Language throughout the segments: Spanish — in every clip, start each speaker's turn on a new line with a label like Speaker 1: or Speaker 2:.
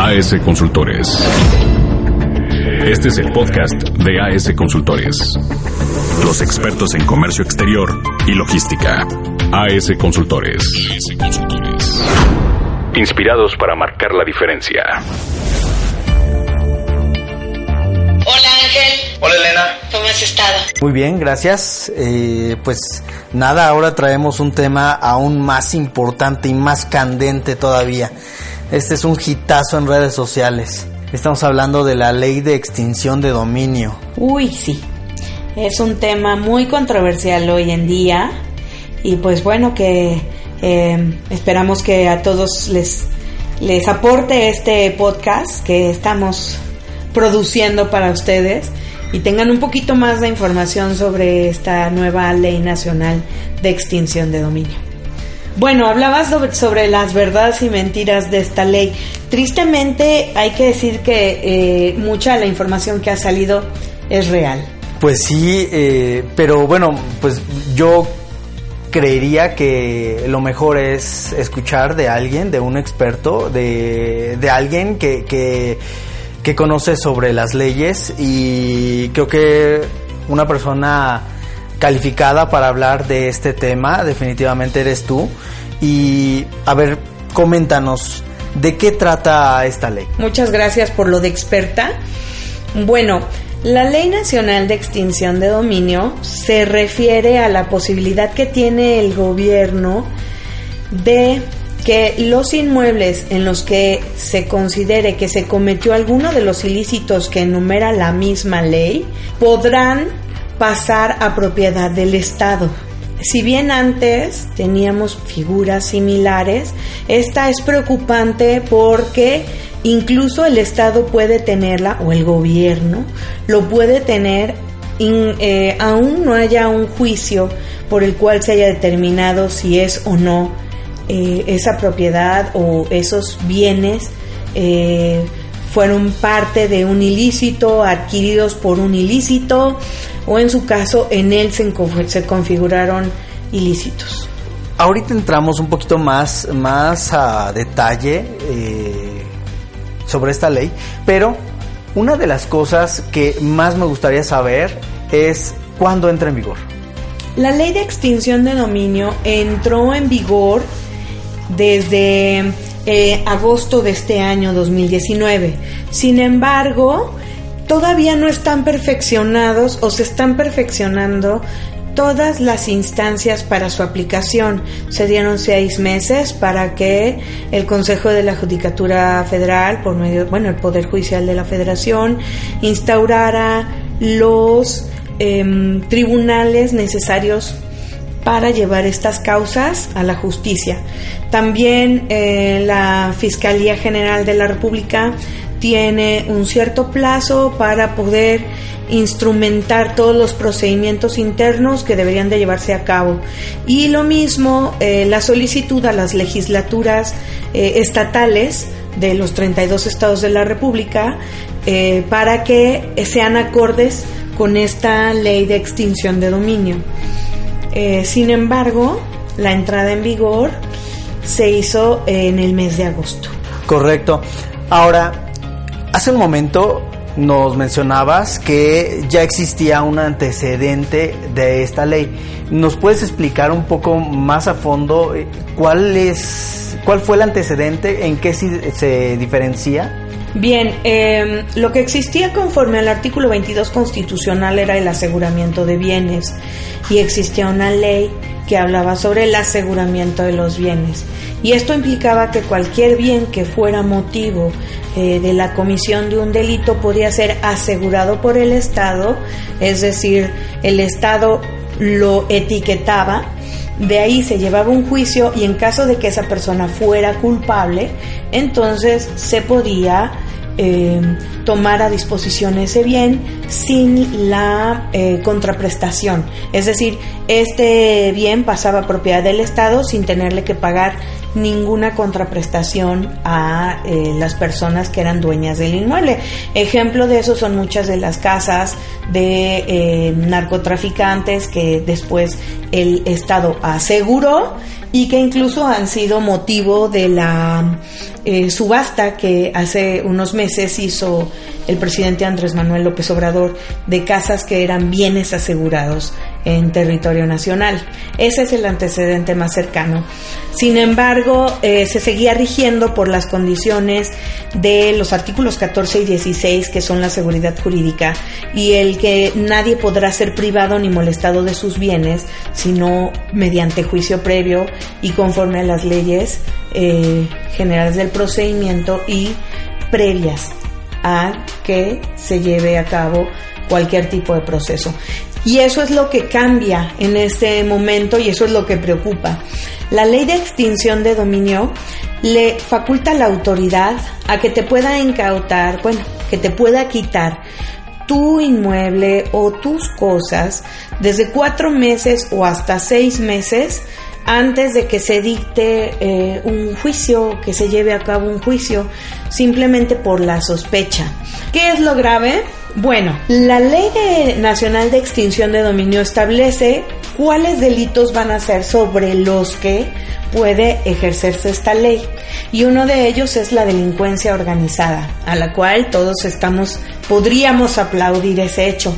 Speaker 1: AS Consultores. Este es el podcast de AS Consultores. Los expertos en comercio exterior y logística. AS Consultores. Inspirados para marcar la diferencia.
Speaker 2: Hola Ángel.
Speaker 3: Hola Elena.
Speaker 2: ¿Cómo has estado?
Speaker 4: Muy bien, gracias. Eh, pues nada, ahora traemos un tema aún más importante y más candente todavía. Este es un hitazo en redes sociales. Estamos hablando de la ley de extinción de dominio.
Speaker 2: Uy, sí. Es un tema muy controversial hoy en día y pues bueno que eh, esperamos que a todos les, les aporte este podcast que estamos produciendo para ustedes y tengan un poquito más de información sobre esta nueva ley nacional de extinción de dominio. Bueno, hablabas sobre, las verdades y mentiras de esta ley. Tristemente hay que decir que eh, mucha de la información que ha salido es real.
Speaker 4: Pues sí, eh, pero bueno, pues yo creería que lo mejor es escuchar de alguien, de un experto, de, de alguien que, que, que conoce sobre las leyes y creo que una persona calificada para hablar de este tema, definitivamente eres tú. Y a ver, coméntanos, ¿de qué trata esta ley?
Speaker 2: Muchas gracias por lo de experta. Bueno, la Ley Nacional de Extinción de Dominio se refiere a la posibilidad que tiene el gobierno de que los inmuebles en los que se considere que se cometió alguno de los ilícitos que enumera la misma ley podrán pasar a propiedad del Estado. Si bien antes teníamos figuras similares, esta es preocupante porque incluso el Estado puede tenerla o el gobierno lo puede tener in, eh, aún no haya un juicio por el cual se haya determinado si es o no eh, esa propiedad o esos bienes eh, fueron parte de un ilícito, adquiridos por un ilícito, o en su caso en él se, se configuraron ilícitos.
Speaker 4: Ahorita entramos un poquito más, más a detalle eh, sobre esta ley, pero una de las cosas que más me gustaría saber es cuándo entra en vigor.
Speaker 2: La ley de extinción de dominio entró en vigor desde eh, agosto de este año 2019. Sin embargo, todavía no están perfeccionados o se están perfeccionando todas las instancias para su aplicación. Se dieron seis meses para que el Consejo de la Judicatura Federal, por medio, bueno, el Poder Judicial de la Federación, instaurara los eh, tribunales necesarios para llevar estas causas a la justicia. También eh, la Fiscalía General de la República tiene un cierto plazo para poder instrumentar todos los procedimientos internos que deberían de llevarse a cabo. Y lo mismo eh, la solicitud a las legislaturas eh, estatales de los 32 estados de la República para que sean acordes con esta ley de extinción de dominio. Eh, sin embargo, la entrada en vigor se hizo en el mes de agosto.
Speaker 4: Correcto. Ahora, hace un momento nos mencionabas que ya existía un antecedente de esta ley. ¿Nos puedes explicar un poco más a fondo eh, cuál es, cuál fue el antecedente, en qué se, se diferencia?
Speaker 2: Bien, eh, lo que existía conforme al artículo 22 constitucional era el aseguramiento de bienes y existía una ley que hablaba sobre el aseguramiento de los bienes. Y esto implicaba que cualquier bien que fuera motivo eh, de la comisión de un delito podía ser asegurado por el Estado, es decir, el Estado lo etiquetaba de ahí se llevaba un juicio y en caso de que esa persona fuera culpable, entonces se podía eh, tomar a disposición ese bien sin la eh, contraprestación. Es decir, este bien pasaba a propiedad del Estado sin tenerle que pagar ninguna contraprestación a eh, las personas que eran dueñas del inmueble. Ejemplo de eso son muchas de las casas de eh, narcotraficantes que después el Estado aseguró y que incluso han sido motivo de la eh, subasta que hace unos meses hizo el presidente Andrés Manuel López Obrador de casas que eran bienes asegurados en territorio nacional. Ese es el antecedente más cercano. Sin embargo, eh, se seguía rigiendo por las condiciones de los artículos 14 y 16, que son la seguridad jurídica, y el que nadie podrá ser privado ni molestado de sus bienes, sino mediante juicio previo y conforme a las leyes eh, generales del procedimiento y previas a que se lleve a cabo cualquier tipo de proceso. Y eso es lo que cambia en este momento y eso es lo que preocupa. La ley de extinción de dominio le faculta la autoridad a que te pueda incautar, bueno, que te pueda quitar tu inmueble o tus cosas desde cuatro meses o hasta seis meses antes de que se dicte eh, un juicio, que se lleve a cabo un juicio, simplemente por la sospecha. ¿Qué es lo grave? Bueno, la Ley Nacional de Extinción de Dominio establece cuáles delitos van a ser sobre los que puede ejercerse esta ley. Y uno de ellos es la delincuencia organizada, a la cual todos estamos, podríamos aplaudir ese hecho.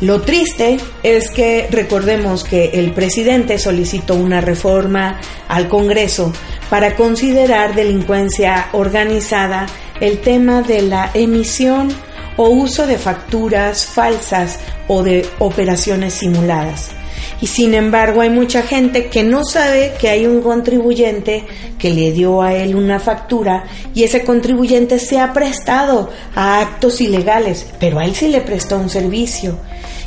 Speaker 2: Lo triste es que recordemos que el presidente solicitó una reforma al Congreso para considerar delincuencia organizada el tema de la emisión o uso de facturas falsas o de operaciones simuladas. Y sin embargo hay mucha gente que no sabe que hay un contribuyente que le dio a él una factura y ese contribuyente se ha prestado a actos ilegales, pero a él sí le prestó un servicio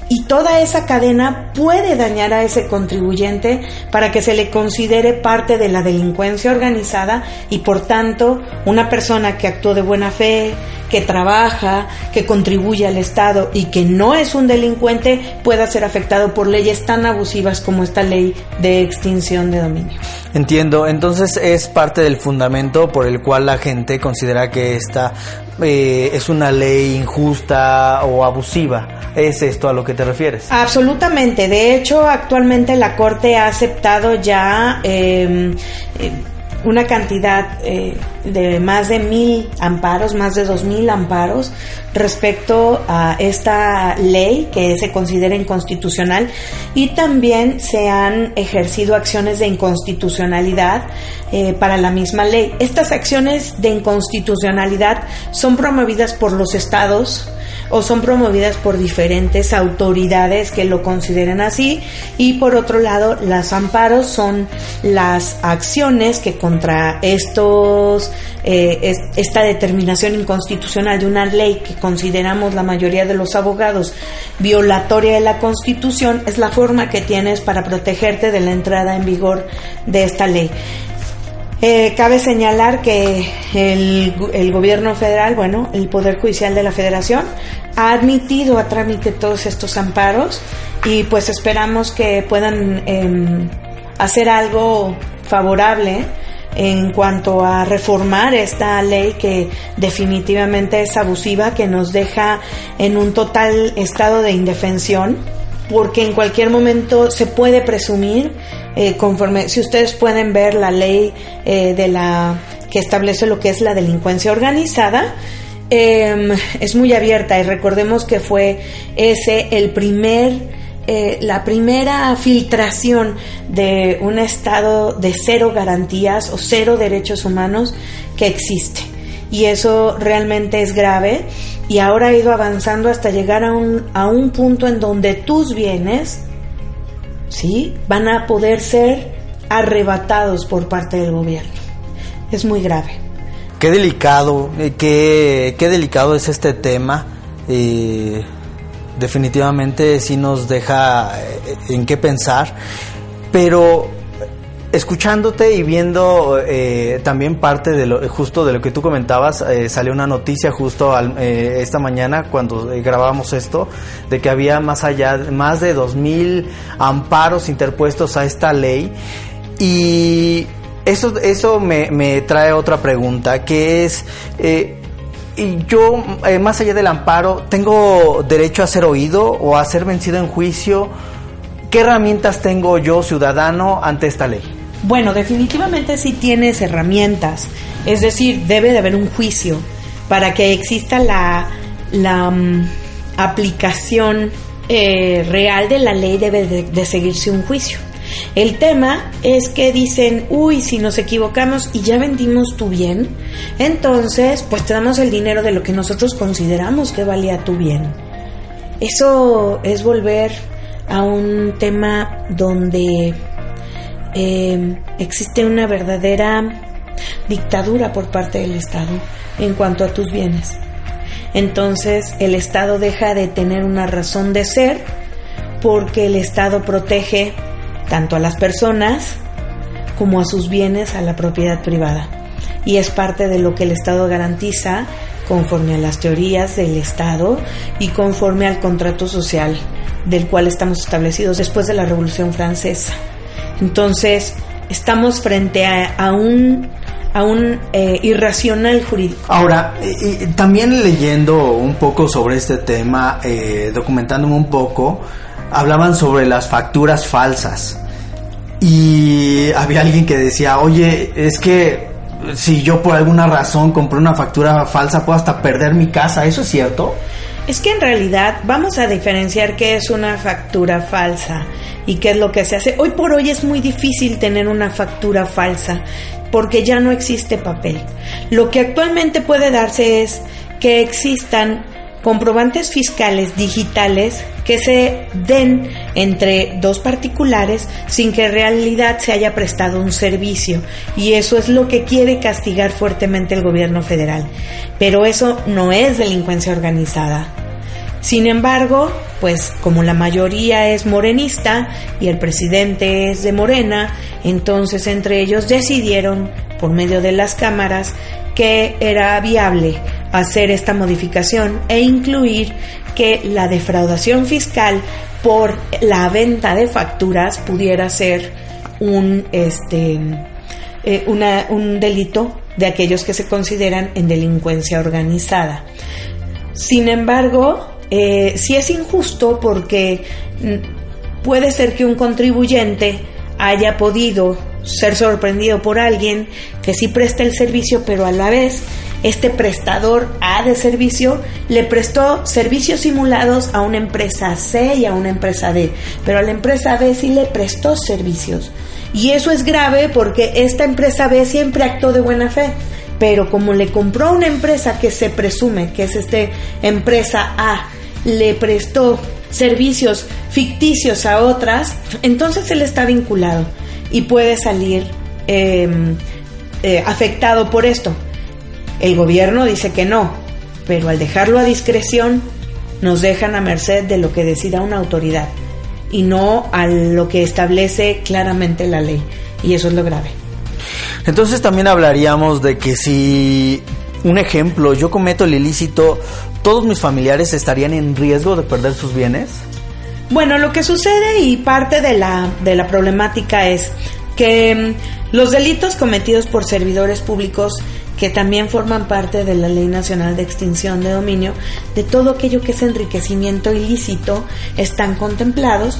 Speaker 2: y toda esa cadena puede dañar a ese contribuyente para que se le considere parte de la delincuencia organizada y por tanto una persona que actuó de buena fe, que trabaja, que contribuye al Estado y que no es un delincuente pueda ser afectado por leyes tan abusivas como esta ley de extinción de dominio.
Speaker 4: Entiendo, entonces es parte del fundamento por el cual la gente considera que esta eh, es una ley injusta o abusiva. ¿Es esto a lo que te refieres?
Speaker 2: Absolutamente. De hecho, actualmente la Corte ha aceptado ya eh, una cantidad eh, de más de mil amparos, más de dos mil amparos respecto a esta ley que se considera inconstitucional y también se han ejercido acciones de inconstitucionalidad eh, para la misma ley. Estas acciones de inconstitucionalidad son promovidas por los estados, o son promovidas por diferentes autoridades que lo consideren así y por otro lado las amparos son las acciones que contra estos eh, esta determinación inconstitucional de una ley que consideramos la mayoría de los abogados violatoria de la constitución es la forma que tienes para protegerte de la entrada en vigor de esta ley. Eh, cabe señalar que el, gobierno federal, bueno, el Poder Judicial de la Federación, ha admitido a trámite todos estos amparos y pues esperamos que puedan em, hacer algo favorable en cuanto a reformar esta ley que definitivamente es abusiva, que nos deja en un total estado de indefensión, porque en cualquier momento se puede presumir eh, conforme, si ustedes pueden ver la ley eh, de la que establece lo que es la delincuencia organizada, em, es muy abierta y recordemos que fue ese el primer eh, la primera filtración de un estado de cero garantías o cero derechos humanos que existe. Y eso realmente es grave y ahora ha ido avanzando hasta llegar a un, a un punto en donde tus bienes ¿sí? van a poder ser arrebatados por parte del gobierno. Es muy grave.
Speaker 4: Qué delicado, eh, qué, qué delicado es este tema. Eh, definitivamente sí nos deja eh, en qué pensar, pero escuchándote y viendo eh, también parte de lo justo de lo que tú comentabas eh, salió una noticia justo eh, esta mañana cuando grabamos esto de que había más allá más de dos mil amparos interpuestos a esta ley. Y eso eso me, me trae otra pregunta que es y yo, más allá del amparo, ¿tengo derecho a ser oído o a ser vencido en juicio? ¿Qué herramientas tengo yo, ciudadano, ante esta ley?
Speaker 2: Bueno, definitivamente sí tienes herramientas, es decir, debe de haber un juicio para que exista la, la mm, aplicación eh, real de la ley, debe de seguirse un juicio. El tema es que dicen, uy, si nos equivocamos y ya vendimos tu bien, entonces pues te damos el dinero de lo que nosotros consideramos que valía tu bien. Eso es volver a un tema donde eh, existe una verdadera dictadura por parte del Estado en cuanto a tus bienes. Entonces el Estado deja de tener una razón de ser porque el Estado protege tanto a las personas como a sus bienes, a la propiedad privada. Y es parte de lo que el Estado garantiza conforme a las teorías del Estado y conforme al contrato social del cual estamos establecidos después de la Revolución Francesa. Entonces, estamos frente a, un a un eh, irracional jurídico.
Speaker 4: Ahora, también leyendo un poco sobre este tema, eh, documentándome un poco, hablaban sobre las facturas falsas. Y había alguien que decía, oye, es que si yo por alguna razón compré una factura falsa, puedo hasta perder mi casa. ¿Eso es cierto?
Speaker 2: Es que en realidad vamos a diferenciar qué es una factura falsa y qué es lo que se hace. Hoy por hoy es muy difícil tener una factura falsa porque ya no existe papel. Lo que actualmente puede darse es que existan comprobantes fiscales digitales que se den entre dos particulares sin que en realidad se haya prestado un servicio. Y eso es lo que quiere castigar fuertemente el gobierno federal. Pero eso no es delincuencia organizada. Sin embargo, pues como la mayoría es morenista y el presidente es de Morena, entonces entre ellos decidieron, por medio de las cámaras, que era viable hacer esta modificación e incluir que la defraudación fiscal por la venta de facturas pudiera ser un este eh, un delito de aquellos que se consideran en delincuencia organizada. Sin embargo, eh, si es injusto porque mm, puede ser que un contribuyente haya podido ser sorprendido por alguien que sí presta el servicio, pero a la vez este prestador A de servicio le prestó servicios simulados a una empresa C y a una empresa D, pero a la empresa B sí le prestó servicios. Y eso es grave porque esta empresa B siempre actuó de buena fe, pero como le compró a una empresa que se presume que es este empresa A, le prestó servicios ficticios a otras, entonces él está vinculado y puede salir em, eh, afectado por esto. El gobierno dice que no, pero al dejarlo a discreción nos dejan a merced de lo que decida una autoridad y no a lo que establece claramente la ley. Y eso es lo grave.
Speaker 4: Entonces también hablaríamos de que si, un ejemplo, yo cometo el ilícito, ¿todos mis familiares estarían en riesgo de perder sus bienes?
Speaker 2: Bueno, lo que sucede y parte de la, de la problemática es que mm, los delitos cometidos por servidores públicos que también forman parte de la Ley Nacional de Extinción de Dominio, de todo aquello que es enriquecimiento ilícito, están contemplados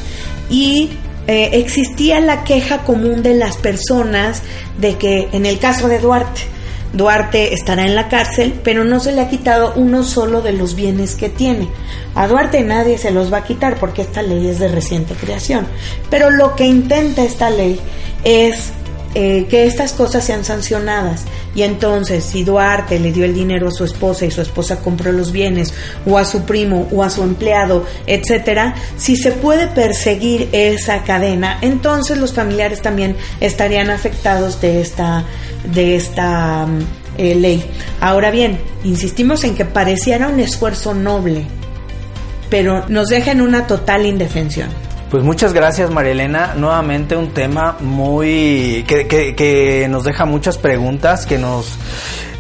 Speaker 2: y eh, existía la queja común de las personas de que en el caso de Duarte, Duarte estará en la cárcel, pero no se le ha quitado uno solo de los bienes que tiene. A Duarte nadie se los va a quitar porque esta ley es de reciente creación. Pero lo que intenta esta ley es eh, que estas cosas sean sancionadas. Y entonces, si Duarte le dio el dinero a su esposa y su esposa compró los bienes, o a su primo, o a su empleado, etcétera, si se puede perseguir esa cadena, entonces los familiares también estarían afectados de esta de esta mm, eh, ley. Ahora bien, insistimos en que pareciera un esfuerzo noble, pero nos deja en una total indefensión.
Speaker 4: Pues muchas gracias María Elena, nuevamente un tema muy que, que, nos deja muchas preguntas, que nos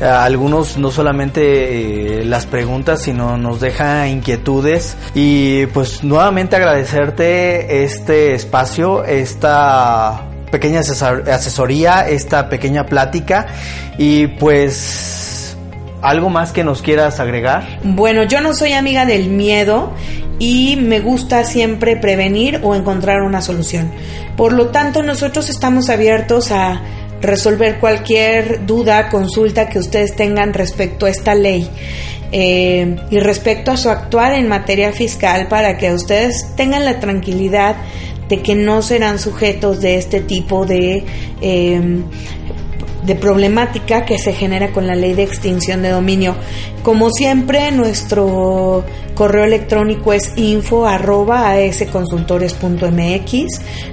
Speaker 4: algunos no solamente eh, las preguntas, sino nos deja inquietudes. Y pues nuevamente agradecerte este espacio, esta pequeña asesoría, esta pequeña plática. Y pues algo más que nos quieras agregar.
Speaker 2: Bueno, yo no soy amiga del miedo y me gusta siempre prevenir o encontrar una solución. Por lo tanto, nosotros estamos abiertos a resolver cualquier duda, consulta que ustedes tengan respecto a esta ley. Eh, y respecto a su actuar en materia fiscal para que ustedes tengan la tranquilidad de que no serán sujetos de este tipo de eh, de problemática que se genera con la ley de extinción de dominio. Como siempre, nuestro correo electrónico es info.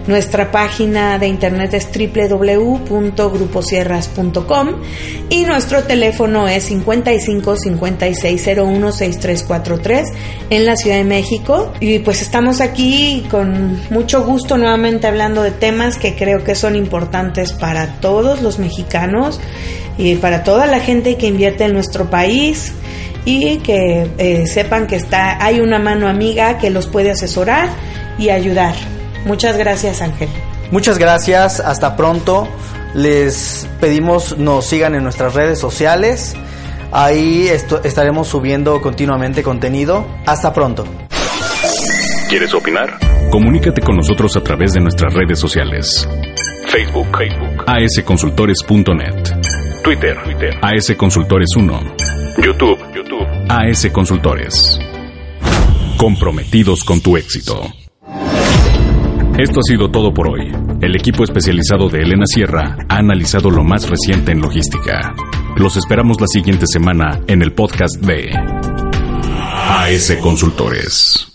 Speaker 2: Nuestra página de internet es www.gruposierras.com y nuestro teléfono es 55 56 01 6343 en la Ciudad de México. Y pues estamos aquí con mucho gusto nuevamente hablando de temas que creo que son importantes para todos los mexicanos y para toda la gente que invierte en nuestro país y que eh, sepan que está hay una mano amiga que los puede asesorar y ayudar. Muchas gracias, Ángel.
Speaker 4: Muchas gracias, hasta pronto. Les pedimos nos sigan en nuestras redes sociales. Ahí estaremos subiendo continuamente contenido. Hasta pronto.
Speaker 1: ¿Quieres opinar? Comunícate con nosotros a través de nuestras redes sociales. Facebook, Facebook, asconsultores.net. Twitter, Twitter, asconsultores1. YouTube, YouTube, AS Consultores. Comprometidos con tu éxito. Esto ha sido todo por hoy. El equipo especializado de Elena Sierra ha analizado lo más reciente en logística. Los esperamos la siguiente semana en el podcast de AS Consultores.